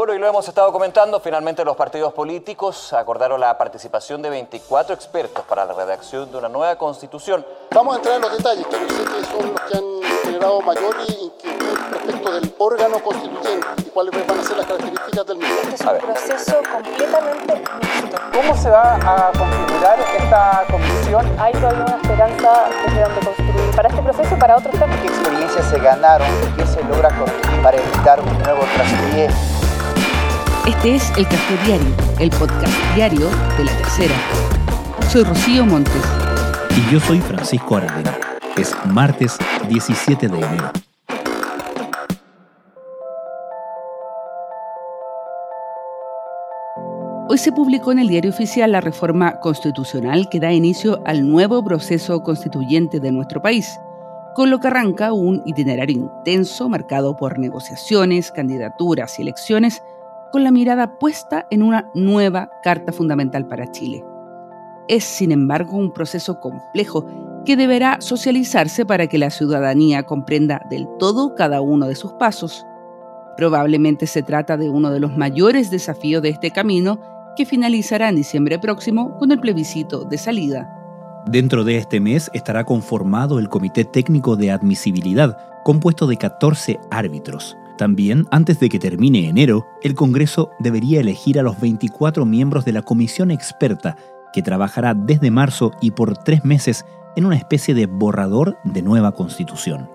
Bueno, y lo hemos estado comentando, finalmente los partidos políticos acordaron la participación de 24 expertos para la redacción de una nueva constitución. Vamos a entrar en los detalles, pero sé que son los que han generado mayor inquietud respecto del órgano constituyente y cuáles van a ser las características del mismo. Este es un proceso completamente mixto. ¿Cómo se va a configurar esta comisión? Hay todavía una esperanza desde donde construir para este proceso y para otros temas. ¿Qué experiencias se ganaron? ¿Qué se logra corregir para evitar un nuevo traspié? Este es El Café Diario, el podcast diario de La Tercera. Soy Rocío Montes. Y yo soy Francisco Aravena. Es martes 17 de enero. Hoy se publicó en el diario oficial la reforma constitucional que da inicio al nuevo proceso constituyente de nuestro país, con lo que arranca un itinerario intenso marcado por negociaciones, candidaturas y elecciones, con la mirada puesta en una nueva Carta Fundamental para Chile. Es, sin embargo, un proceso complejo que deberá socializarse para que la ciudadanía comprenda del todo cada uno de sus pasos. Probablemente se trata de uno de los mayores desafíos de este camino que finalizará en diciembre próximo con el plebiscito de salida. Dentro de este mes estará conformado el Comité Técnico de Admisibilidad, compuesto de 14 árbitros. También, antes de que termine enero, el Congreso debería elegir a los 24 miembros de la comisión experta, que trabajará desde marzo y por tres meses en una especie de borrador de nueva constitución.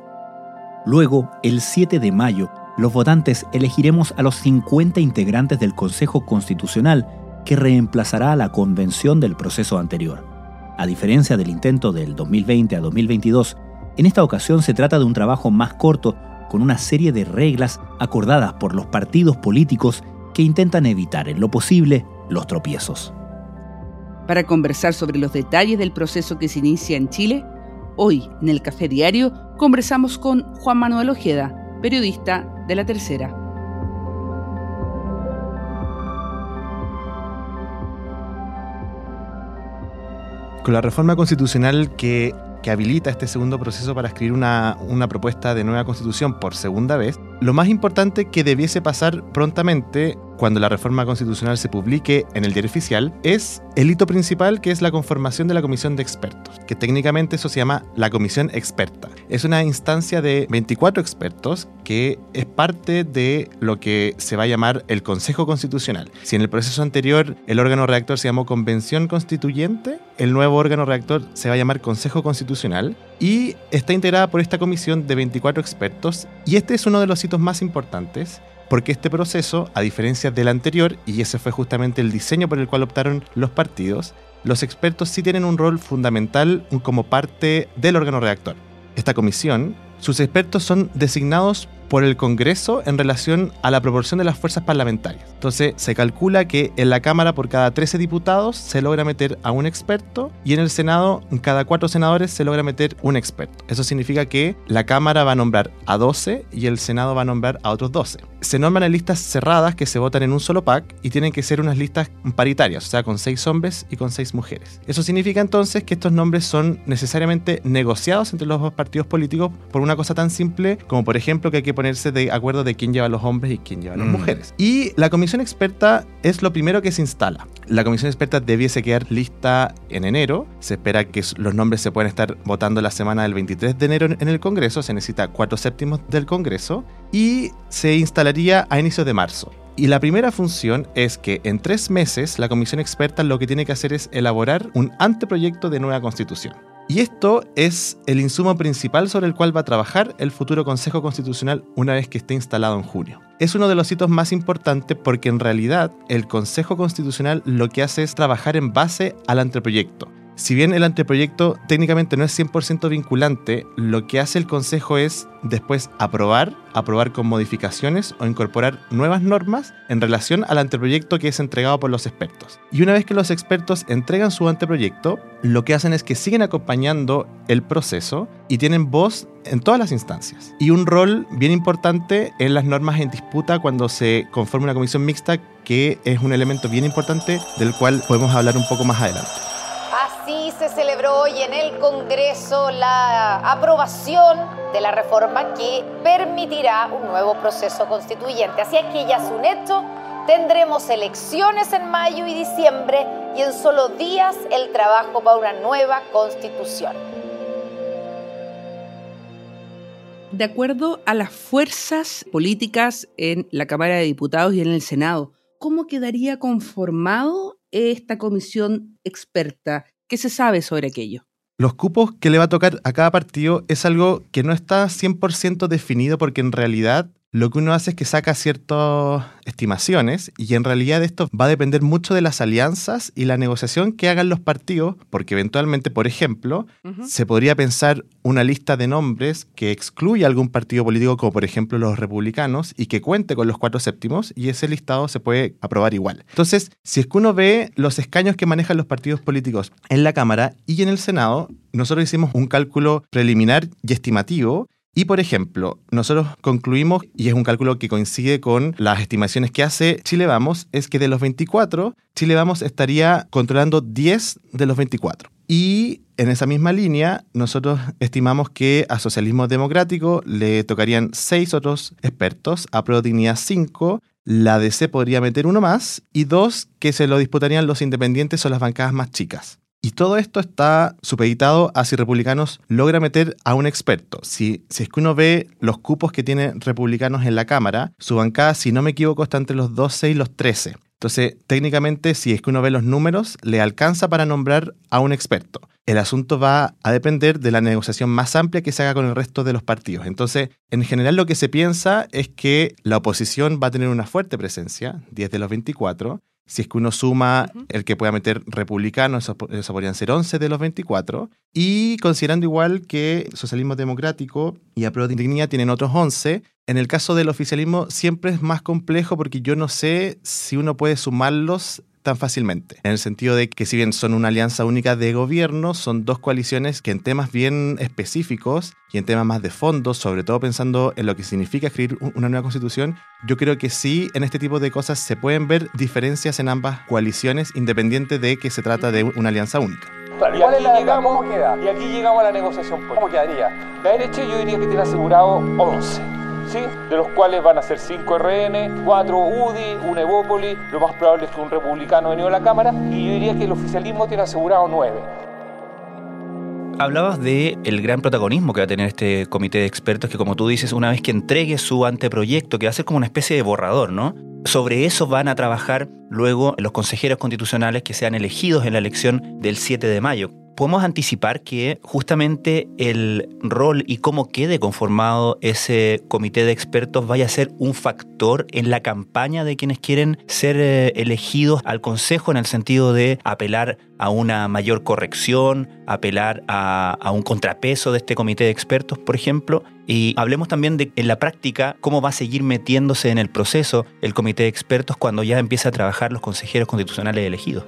Luego, el 7 de mayo, los votantes elegiremos a los 50 integrantes del Consejo Constitucional, que reemplazará a la convención del proceso anterior. A diferencia del intento del 2020 a 2022, en esta ocasión se trata de un trabajo más corto con una serie de reglas acordadas por los partidos políticos que intentan evitar en lo posible los tropiezos. Para conversar sobre los detalles del proceso que se inicia en Chile, hoy en el Café Diario conversamos con Juan Manuel Ojeda, periodista de La Tercera. Con la reforma constitucional que, que habilita este segundo proceso para escribir una, una propuesta de nueva constitución por segunda vez, lo más importante que debiese pasar prontamente cuando la reforma constitucional se publique en el diario oficial es el hito principal que es la conformación de la comisión de expertos, que técnicamente eso se llama la comisión experta. Es una instancia de 24 expertos que es parte de lo que se va a llamar el Consejo Constitucional. Si en el proceso anterior el órgano redactor se llamó Convención Constituyente, el nuevo órgano redactor se va a llamar Consejo Constitucional y está integrada por esta comisión de 24 expertos y este es uno de los hitos más importantes porque este proceso, a diferencia del anterior, y ese fue justamente el diseño por el cual optaron los partidos, los expertos sí tienen un rol fundamental como parte del órgano redactor. Esta comisión, sus expertos son designados por el Congreso en relación a la proporción de las fuerzas parlamentarias. Entonces, se calcula que en la Cámara por cada 13 diputados se logra meter a un experto y en el Senado, en cada 4 senadores se logra meter un experto. Eso significa que la Cámara va a nombrar a 12 y el Senado va a nombrar a otros 12. Se nombran en listas cerradas que se votan en un solo pack y tienen que ser unas listas paritarias, o sea, con 6 hombres y con 6 mujeres. Eso significa entonces que estos nombres son necesariamente negociados entre los dos partidos políticos por una cosa tan simple como, por ejemplo, que hay que ponerse de acuerdo de quién lleva a los hombres y quién lleva a las mujeres. Y la comisión experta es lo primero que se instala. La comisión experta debiese quedar lista en enero. Se espera que los nombres se puedan estar votando la semana del 23 de enero en el Congreso. Se necesita cuatro séptimos del Congreso y se instalaría a inicios de marzo. Y la primera función es que en tres meses la comisión experta lo que tiene que hacer es elaborar un anteproyecto de nueva constitución. Y esto es el insumo principal sobre el cual va a trabajar el futuro Consejo Constitucional una vez que esté instalado en junio. Es uno de los hitos más importantes porque en realidad el Consejo Constitucional lo que hace es trabajar en base al anteproyecto. Si bien el anteproyecto técnicamente no es 100% vinculante, lo que hace el Consejo es después aprobar, aprobar con modificaciones o incorporar nuevas normas en relación al anteproyecto que es entregado por los expertos. Y una vez que los expertos entregan su anteproyecto, lo que hacen es que siguen acompañando el proceso y tienen voz en todas las instancias. Y un rol bien importante en las normas en disputa cuando se conforma una comisión mixta, que es un elemento bien importante del cual podemos hablar un poco más adelante. Así se celebró hoy en el Congreso la aprobación de la reforma que permitirá un nuevo proceso constituyente. Así es que ya es un hecho, tendremos elecciones en mayo y diciembre y en solo días el trabajo para una nueva constitución. De acuerdo a las fuerzas políticas en la Cámara de Diputados y en el Senado, ¿cómo quedaría conformado esta comisión experta? ¿Qué se sabe sobre aquello? Los cupos que le va a tocar a cada partido es algo que no está 100% definido porque en realidad lo que uno hace es que saca ciertas estimaciones y en realidad esto va a depender mucho de las alianzas y la negociación que hagan los partidos, porque eventualmente, por ejemplo, se podría pensar una lista de nombres que excluya algún partido político, como por ejemplo los republicanos, y que cuente con los cuatro séptimos, y ese listado se puede aprobar igual. Entonces, si es que uno ve los escaños que manejan los partidos políticos en la Cámara y en el Senado, nosotros hicimos un cálculo preliminar y estimativo y por ejemplo, nosotros concluimos, y es un cálculo que coincide con las estimaciones que hace Chile Vamos, es que de los 24, Chile Vamos estaría controlando 10 de los 24. Y en esa misma línea, nosotros estimamos que a Socialismo Democrático le tocarían 6 otros expertos, a Pro Dignidad 5, la DC podría meter uno más, y dos que se lo disputarían los independientes o las bancadas más chicas. Y todo esto está supeditado a si Republicanos logra meter a un experto. Si, si es que uno ve los cupos que tienen Republicanos en la Cámara, su bancada, si no me equivoco, está entre los 12 y los 13. Entonces, técnicamente, si es que uno ve los números, le alcanza para nombrar a un experto. El asunto va a depender de la negociación más amplia que se haga con el resto de los partidos. Entonces, en general lo que se piensa es que la oposición va a tener una fuerte presencia, 10 de los 24, si es que uno suma el que pueda meter republicano, eso, podrían ser 11 de los 24. Y considerando igual que socialismo democrático y apruebo de dignidad tienen otros 11, en el caso del oficialismo siempre es más complejo porque yo no sé si uno puede sumarlos tan fácilmente. En el sentido de que si bien son una alianza única de gobierno, son dos coaliciones que en temas bien específicos y en temas más de fondo, sobre todo pensando en lo que significa escribir una nueva constitución, yo creo que sí, en este tipo de cosas se pueden ver diferencias en ambas coaliciones, independiente de que se trata de una alianza única. y, aquí llegamos, y aquí llegamos a la negociación política. ¿Cómo quedaría? La derecha yo diría que tiene asegurado 11 de los cuales van a ser 5 RN, 4 UDI, un Evópoli, lo más probable es que un republicano venido a la Cámara, y yo diría que el oficialismo tiene asegurado 9. Hablabas de el gran protagonismo que va a tener este comité de expertos que como tú dices, una vez que entregue su anteproyecto, que va a ser como una especie de borrador, ¿no? Sobre eso van a trabajar luego los consejeros constitucionales que sean elegidos en la elección del 7 de mayo podemos anticipar que justamente el rol y cómo quede conformado ese comité de expertos vaya a ser un factor en la campaña de quienes quieren ser eh, elegidos al Consejo en el sentido de apelar a una mayor corrección, apelar a, un contrapeso de este comité de expertos, por ejemplo, y hablemos también de en la práctica cómo va a seguir metiéndose en el proceso el comité de expertos cuando ya empieza a trabajar los consejeros constitucionales elegidos.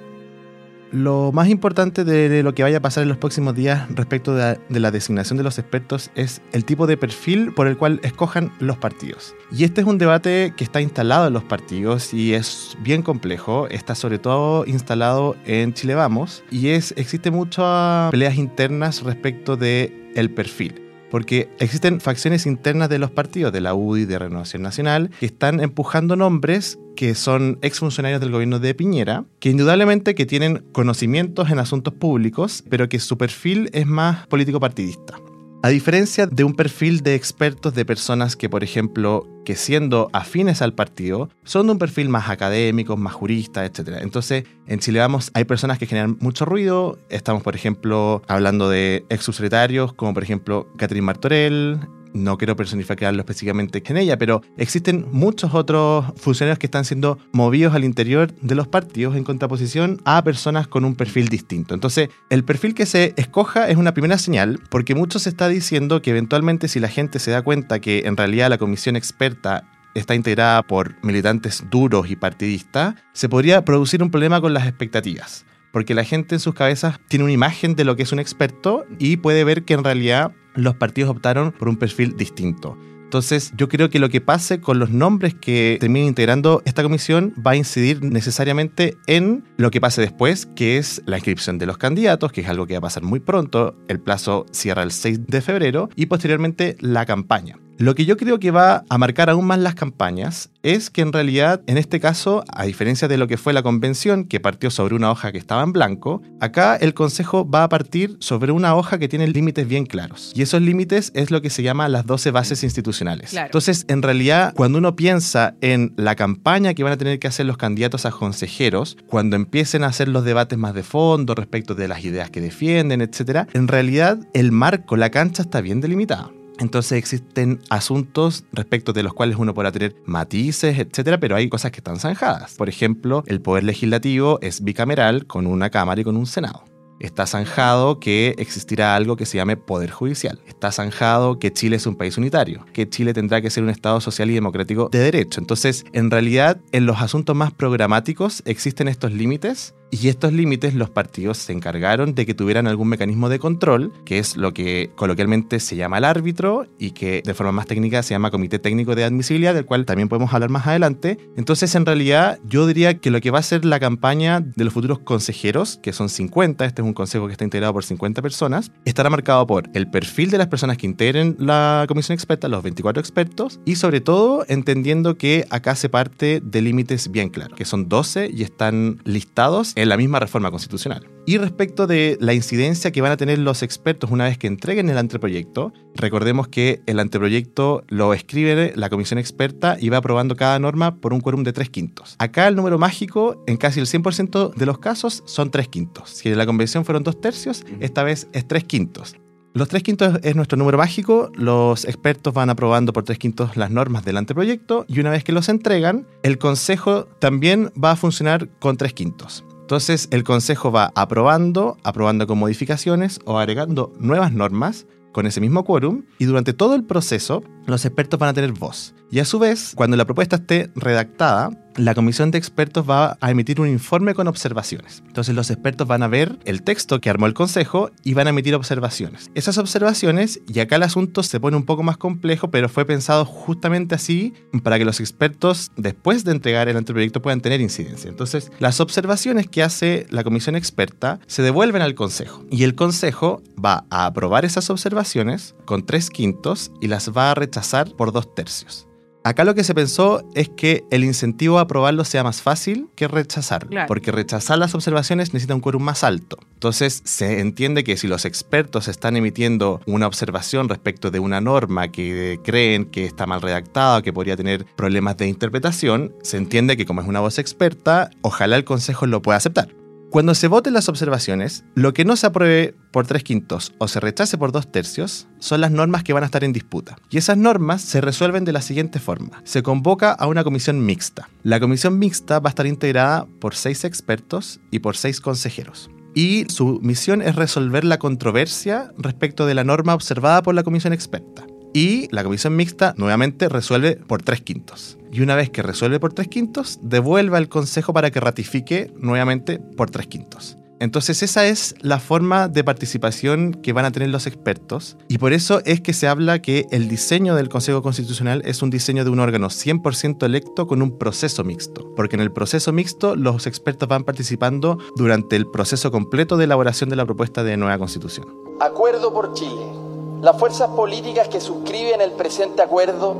Lo más importante de lo que vaya a pasar en los próximos días respecto de, la designación de los expertos es el tipo de perfil por el cual escojan los partidos. Y este es un debate que está instalado en los partidos y es bien complejo. Está sobre todo instalado en Chile Vamos y es, existe muchas peleas internas respecto de el perfil porque existen facciones internas de los partidos, de la UDI, de Renovación Nacional, que están empujando nombres que son exfuncionarios del gobierno de Piñera, que indudablemente que tienen conocimientos en asuntos públicos, pero que su perfil es más político partidista. A diferencia de un perfil de expertos de personas que, por ejemplo, que siendo afines al partido, son de un perfil más académico, más jurista, etc. Entonces, en Chile Vamos hay personas que generan mucho ruido. Estamos, por ejemplo, hablando de ex subsecretarios, como por ejemplo Catherine Martorell, no quiero personificarlo específicamente en ella, pero existen muchos otros funcionarios que están siendo movidos al interior de los partidos en contraposición a personas con un perfil distinto. Entonces, el perfil que se escoja es una primera señal, porque mucho se está diciendo que eventualmente si la gente se da cuenta que en realidad la comisión experta está integrada por militantes duros y partidistas, se podría producir un problema con las expectativas porque la gente en sus cabezas tiene una imagen de lo que es un experto y puede ver que en realidad los partidos optaron por un perfil distinto. Entonces, yo creo que lo que pase con los nombres que terminen integrando esta comisión va a incidir necesariamente en lo que pase después, que es la inscripción de los candidatos, que es algo que va a pasar muy pronto. El plazo cierra el 6 de febrero y posteriormente la campaña. Lo que yo creo que va a marcar aún más las campañas es que en realidad, en este caso, a diferencia de lo que fue la convención, que partió sobre una hoja que estaba en blanco, acá el Consejo va a partir sobre una hoja que tiene límites bien claros. Y esos límites es lo que se llama las 12 bases institucionales. Entonces, en realidad, cuando uno piensa en la campaña que van a tener que hacer los candidatos a consejeros, cuando empiecen a hacer los debates más de fondo respecto de las ideas que defienden, etc., en realidad el marco, la cancha está bien delimitada. Entonces existen asuntos respecto de los cuales uno podrá tener matices, etcétera, pero hay cosas que están zanjadas. Por ejemplo, el poder legislativo es bicameral con una Cámara y con un Senado. Está zanjado que existirá algo que se llame poder judicial. Está zanjado que Chile es un país unitario, que Chile tendrá que ser un Estado social y democrático de derecho. Entonces, en realidad, en los asuntos más programáticos existen estos límites y estos límites los partidos se encargaron de que tuvieran algún mecanismo de control, que es lo que coloquialmente se llama el árbitro y que de forma más técnica se llama Comité Técnico de Admisibilidad, del cual también podemos hablar más adelante. Entonces, en realidad, yo diría que lo que va a ser la campaña de los futuros consejeros, que son 50, este es un consejo que está integrado por 50 personas, estará marcado por el perfil de las personas que integren la comisión experta, los 24 expertos, y sobre todo entendiendo que acá se parte de límites bien claros, que son 12 y están listados en la misma reforma constitucional. Y respecto de la incidencia que van a tener los expertos una vez que entreguen el anteproyecto, recordemos que el anteproyecto lo escribe la comisión experta y va aprobando cada norma por un quórum de tres quintos. Acá el número mágico, en casi el 100% de los casos, son tres quintos. Si en la convención fueron dos tercios, esta vez es tres quintos. Los tres quintos es nuestro número mágico, los expertos van aprobando por tres quintos las normas del anteproyecto y una vez que los entregan, el Consejo también va a funcionar con tres quintos. Entonces el Consejo va aprobando, aprobando con modificaciones o agregando nuevas normas con ese mismo quórum y durante todo el proceso los expertos van a tener voz. Y a su vez, cuando la propuesta esté redactada, la comisión de expertos va a emitir un informe con observaciones. Entonces los expertos van a ver el texto que armó el Consejo y van a emitir observaciones. Esas observaciones, y acá el asunto se pone un poco más complejo, pero fue pensado justamente así para que los expertos, después de entregar el anteproyecto, puedan tener incidencia. Entonces, las observaciones que hace la comisión experta se devuelven al Consejo y el Consejo va a aprobar esas observaciones con tres quintos y las va a rechazar por dos tercios. Acá lo que se pensó es que el incentivo a aprobarlo sea más fácil que rechazarlo, porque rechazar las observaciones necesita un quórum más alto. Entonces se entiende que si los expertos están emitiendo una observación respecto de una norma que creen que está mal redactada o que podría tener problemas de interpretación, se entiende que como es una voz experta, ojalá el Consejo lo pueda aceptar. Cuando se voten las observaciones, lo que no se apruebe por tres quintos o se rechace por dos tercios son las normas que van a estar en disputa. Y esas normas se resuelven de la siguiente forma. Se convoca a una comisión mixta. La comisión mixta va a estar integrada por seis expertos y por seis consejeros. Y su misión es resolver la controversia respecto de la norma observada por la comisión experta. Y la comisión mixta nuevamente resuelve por tres quintos. Y una vez que resuelve por tres quintos, devuelve al Consejo para que ratifique nuevamente por tres quintos. Entonces esa es la forma de participación que van a tener los expertos y por eso es que se habla que el diseño del Consejo Constitucional es un diseño de un órgano 100% electo con un proceso mixto, porque en el proceso mixto los expertos van participando durante el proceso completo de elaboración de la propuesta de nueva constitución. Acuerdo por Chile. Las fuerzas políticas que suscriben el presente acuerdo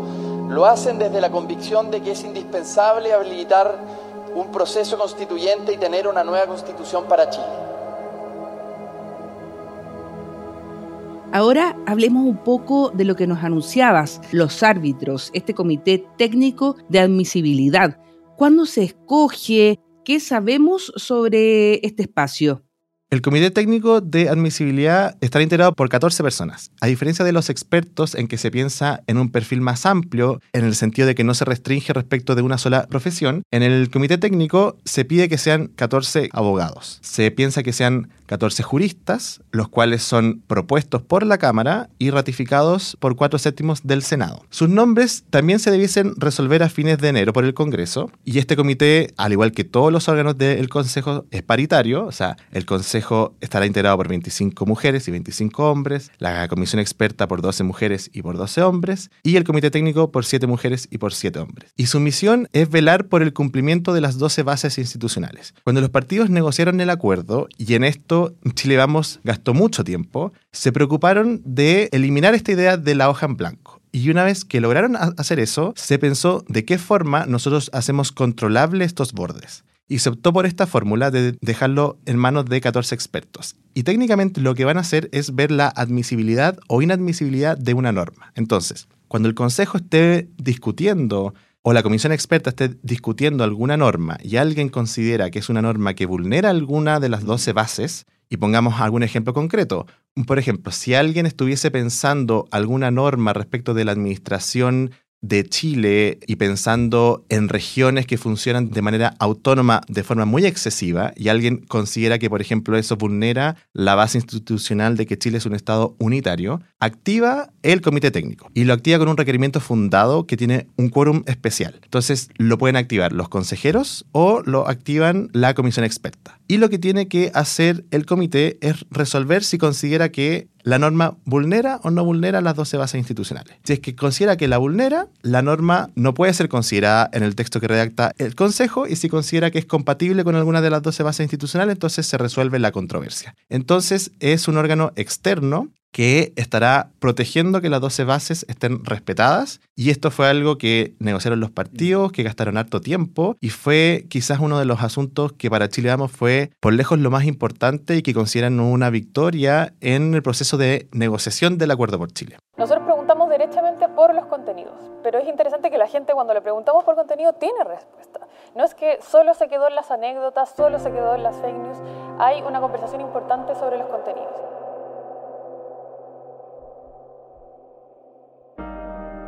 lo hacen desde la convicción de que es indispensable habilitar un proceso constituyente y tener una nueva constitución para Chile. Ahora hablemos un poco de lo que nos anunciabas, los árbitros, este comité técnico de admisibilidad. ¿Cuándo se escoge? ¿Qué sabemos sobre este espacio? El Comité Técnico de Admisibilidad estará integrado por 14 personas, a diferencia de los expertos en que se piensa en un perfil más amplio, en el sentido de que no se restringe respecto de una sola profesión. En el Comité Técnico se pide que sean 14 abogados. Se piensa que sean 14 juristas, los cuales son propuestos por la Cámara y ratificados por cuatro séptimos del Senado. Sus nombres también se debiesen resolver a fines de enero por el Congreso y este comité, al igual que todos los órganos del Consejo, es paritario, o sea, el Consejo estará integrado por 25 mujeres y 25 hombres, la comisión experta por 12 mujeres y por 12 hombres y el comité técnico por 7 mujeres y por 7 hombres. Y su misión es velar por el cumplimiento de las 12 bases institucionales. Cuando los partidos negociaron el acuerdo, y en esto Chile Vamos gastó mucho tiempo, se preocuparon de eliminar esta idea de la hoja en blanco. Y una vez que lograron hacer eso, se pensó de qué forma nosotros hacemos controlable estos bordes. Y se optó por esta fórmula de dejarlo en manos de 14 expertos. Y técnicamente lo que van a hacer es ver la admisibilidad o inadmisibilidad de una norma. Entonces, cuando el Consejo esté discutiendo o la comisión experta esté discutiendo alguna norma y alguien considera que es una norma que vulnera alguna de las 12 bases, y pongamos algún ejemplo concreto. Por ejemplo, si alguien estuviese pensando alguna norma respecto de la administración de Chile y pensando en regiones que funcionan de manera autónoma de forma muy excesiva y alguien considera que, por ejemplo, eso vulnera la base institucional de que Chile es un Estado unitario, activa el comité técnico y lo activa con un requerimiento fundado que tiene un quórum especial. Entonces lo pueden activar los consejeros o lo activan la comisión experta. Y lo que tiene que hacer el comité es resolver si considera que la norma vulnera o no vulnera las 12 bases institucionales. Si es que considera que la vulnera, la norma no puede ser considerada en el texto que redacta el Consejo y si considera que es compatible con alguna de las 12 bases institucionales, entonces se resuelve la controversia. Entonces es un órgano externo que estará protegiendo que las 12 bases estén respetadas. Y esto fue algo que negociaron los partidos, que gastaron harto tiempo y fue quizás uno de los asuntos que para Chile Vamos fue por lejos lo más importante y que consideran una victoria en el proceso de negociación del acuerdo por Chile. Nosotros preguntamos derechamente por los contenidos, pero es interesante que la gente cuando le preguntamos por contenido tiene respuesta. No es que solo se quedó en las anécdotas, solo se quedó en las fake news, hay una conversación importante sobre los contenidos.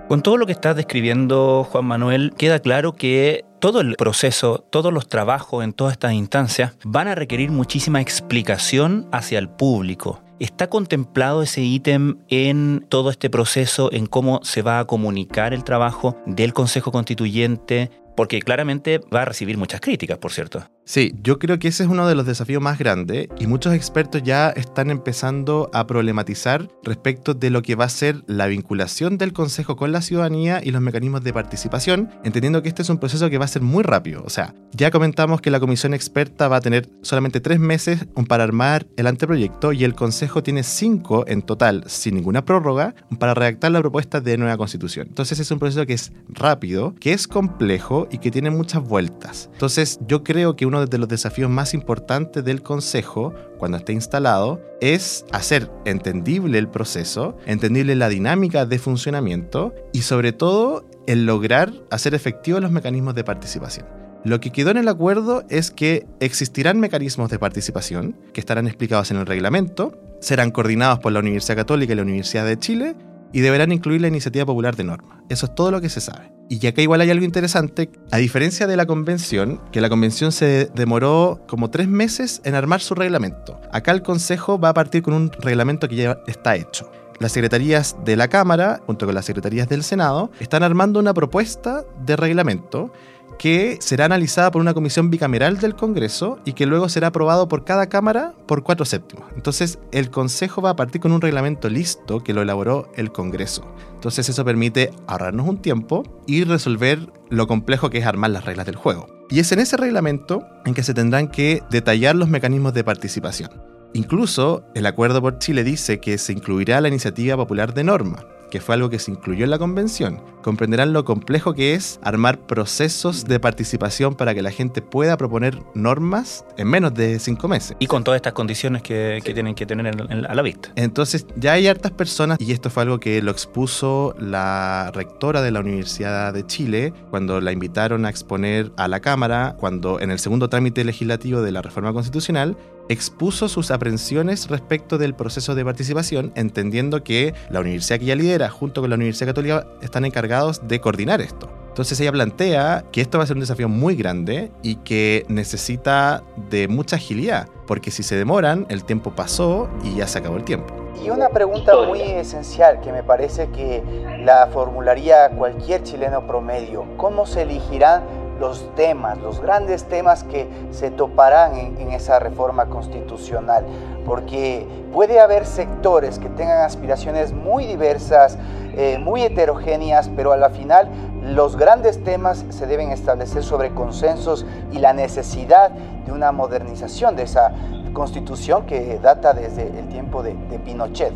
Con todo lo que estás describiendo, Juan Manuel, queda claro que todo el proceso, todos los trabajos en todas estas instancias van a requerir muchísima explicación hacia el público. ¿Está contemplado ese ítem en todo este proceso, en cómo se va a comunicar el trabajo del Consejo Constituyente? Porque claramente va a recibir muchas críticas, por cierto. Sí, yo creo que ese es uno de los desafíos más grandes y muchos expertos ya están empezando a problematizar respecto de lo que va a ser la vinculación del Consejo con la ciudadanía y los mecanismos de participación, entendiendo que este es un proceso que va a ser muy rápido. O sea, ya comentamos que la comisión experta va a tener solamente tres meses para armar el anteproyecto y el Consejo tiene cinco en total, sin ninguna prórroga, para redactar la propuesta de nueva constitución. Entonces es un proceso que es rápido, que es complejo y que tiene muchas vueltas. Entonces yo creo que uno de los desafíos más importantes del Consejo, cuando esté instalado, es hacer entendible el proceso, entendible la dinámica de funcionamiento y sobre todo el lograr hacer efectivos los mecanismos de participación. Lo que quedó en el acuerdo es que existirán mecanismos de participación que estarán explicados en el reglamento, serán coordinados por la Universidad Católica y la Universidad de Chile y deberán incluir la iniciativa popular de norma. Eso es todo lo que se sabe. Y acá igual hay algo interesante, a diferencia de la convención, que la convención se demoró como tres meses en armar su reglamento. Acá el Consejo va a partir con un reglamento que ya está hecho. Las secretarías de la Cámara, junto con las secretarías del Senado, están armando una propuesta de reglamento que será analizada por una comisión bicameral del Congreso y que luego será aprobado por cada Cámara por cuatro séptimos. Entonces, el Consejo va a partir con un reglamento listo que lo elaboró el Congreso. Entonces, eso permite ahorrarnos un tiempo y resolver lo complejo que es armar las reglas del juego. Y es en ese reglamento en que se tendrán que detallar los mecanismos de participación. Incluso, el Acuerdo por Chile dice que se incluirá la iniciativa popular de norma, que fue algo que se incluyó en la convención, comprenderán lo complejo que es armar procesos de participación para que la gente pueda proponer normas en menos de cinco meses. Y con todas estas condiciones que, tienen que tener a la vista. Entonces, ya hay hartas personas, y esto fue algo que lo expuso la rectora de la Universidad de Chile cuando la invitaron a exponer a la Cámara, cuando en el segundo trámite legislativo de la reforma constitucional, expuso sus aprensiones respecto del proceso de participación, entendiendo que la universidad que ella lidera, junto con la Universidad Católica, están encargados de coordinar esto. Entonces ella plantea que esto va a ser un desafío muy grande y que necesita de mucha agilidad, porque si se demoran, el tiempo pasó y ya se acabó el tiempo. Y una pregunta muy esencial que me parece que la formularía cualquier chileno promedio. ¿Cómo se elegirán los temas, los grandes temas que se toparán en, esa reforma constitucional? Porque puede haber sectores que tengan aspiraciones muy diversas, eh, muy heterogéneas, pero a la final los grandes temas se deben establecer sobre consensos y la necesidad de una modernización de esa constitución que data desde el tiempo de, Pinochet.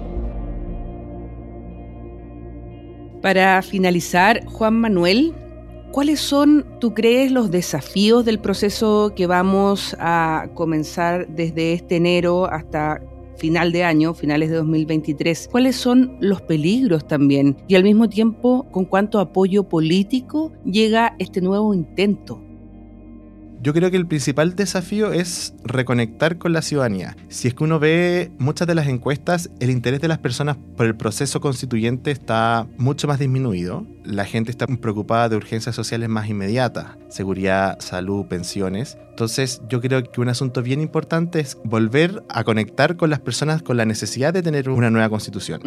Para finalizar, Juan Manuel, ¿cuáles son, tú crees, los desafíos del proceso que vamos a comenzar desde este enero hasta final de año, finales de 2023? ¿Cuáles son los peligros también? Y al mismo tiempo, ¿con cuánto apoyo político llega este nuevo intento? Yo creo que el principal desafío es reconectar con la ciudadanía. Si es que uno ve muchas de las encuestas, el interés de las personas por el proceso constituyente está mucho más disminuido. La gente está preocupada de urgencias sociales más inmediatas, seguridad, salud, pensiones. Entonces yo creo que un asunto bien importante es volver a conectar con las personas con la necesidad de tener una nueva constitución.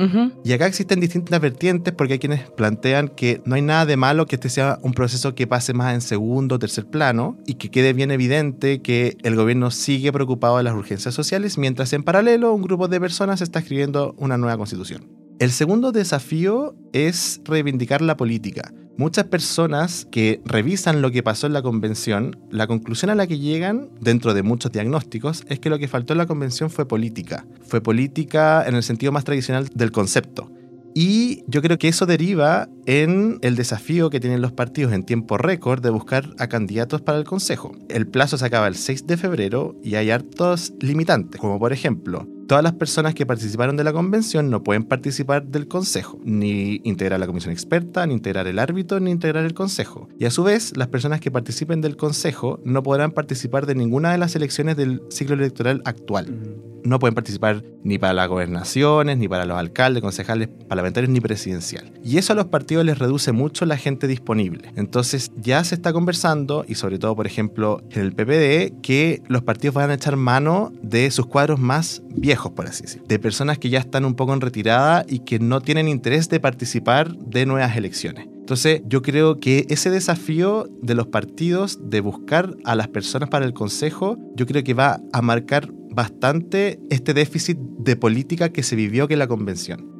Y acá existen distintas vertientes porque hay quienes plantean que no hay nada de malo que este sea un proceso que pase más en segundo o tercer plano y que quede bien evidente que el gobierno sigue preocupado de las urgencias sociales mientras en paralelo un grupo de personas está escribiendo una nueva constitución. El segundo desafío es reivindicar la política. Muchas personas que revisan lo que pasó en la convención, la conclusión a la que llegan, dentro de muchos diagnósticos, es que lo que faltó en la convención fue política. Fue política en el sentido más tradicional del concepto. Y yo creo que eso deriva en el desafío que tienen los partidos en tiempo récord de buscar a candidatos para el Consejo. El plazo se acaba el 6 de febrero y hay hartos limitantes, como por ejemplo, todas las personas que participaron de la convención no pueden participar del consejo, ni integrar la comisión experta, ni integrar el árbitro, ni integrar el consejo. Y a su vez, las personas que participen del consejo no podrán participar de ninguna de las elecciones del ciclo electoral actual. No pueden participar ni para las gobernaciones, ni para los alcaldes, concejales, parlamentarios, ni presidencial. Y eso a los partidos les reduce mucho la gente disponible. Entonces ya se está conversando, y sobre todo, por ejemplo, en el PPD, que los partidos van a echar mano de sus cuadros más viejos por así decir, de personas que ya están un poco en retirada y que no tienen interés de participar de nuevas elecciones. Entonces, yo creo que ese desafío de los partidos de buscar a las personas para el Consejo, yo creo que va a marcar bastante este déficit de política que se vivió que la convención.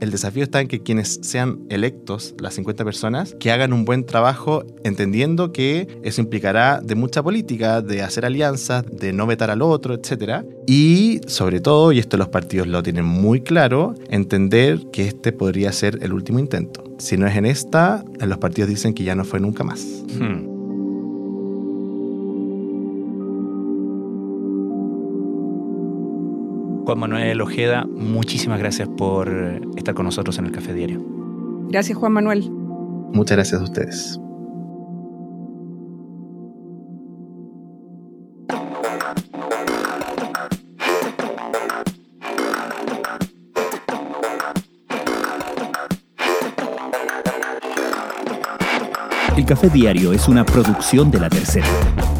El desafío está en que quienes sean electos, las 50 personas, que hagan un buen trabajo entendiendo que eso implicará de mucha política, de hacer alianzas, de no vetar al otro, etc. Y sobre todo, y esto los partidos lo tienen muy claro, entender que este podría ser el último intento. Si no es en esta, los partidos dicen que ya no fue nunca más. Hmm. Juan Manuel Ojeda, muchísimas gracias por estar con nosotros en el Café Diario. Gracias, Juan Manuel. Muchas gracias a ustedes. El Café Diario es una producción de La Tercera.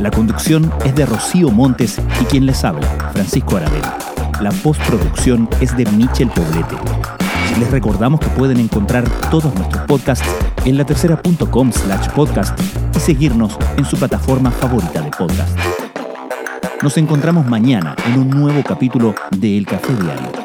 La conducción es de Rocío Montes y quien les habla, Francisco Aravena. La postproducción es de Michel Poblete. Les recordamos que pueden encontrar todos nuestros podcasts en latercera.com slash podcast y seguirnos en su plataforma favorita de podcast. Nos encontramos mañana en un nuevo capítulo de El Café Diario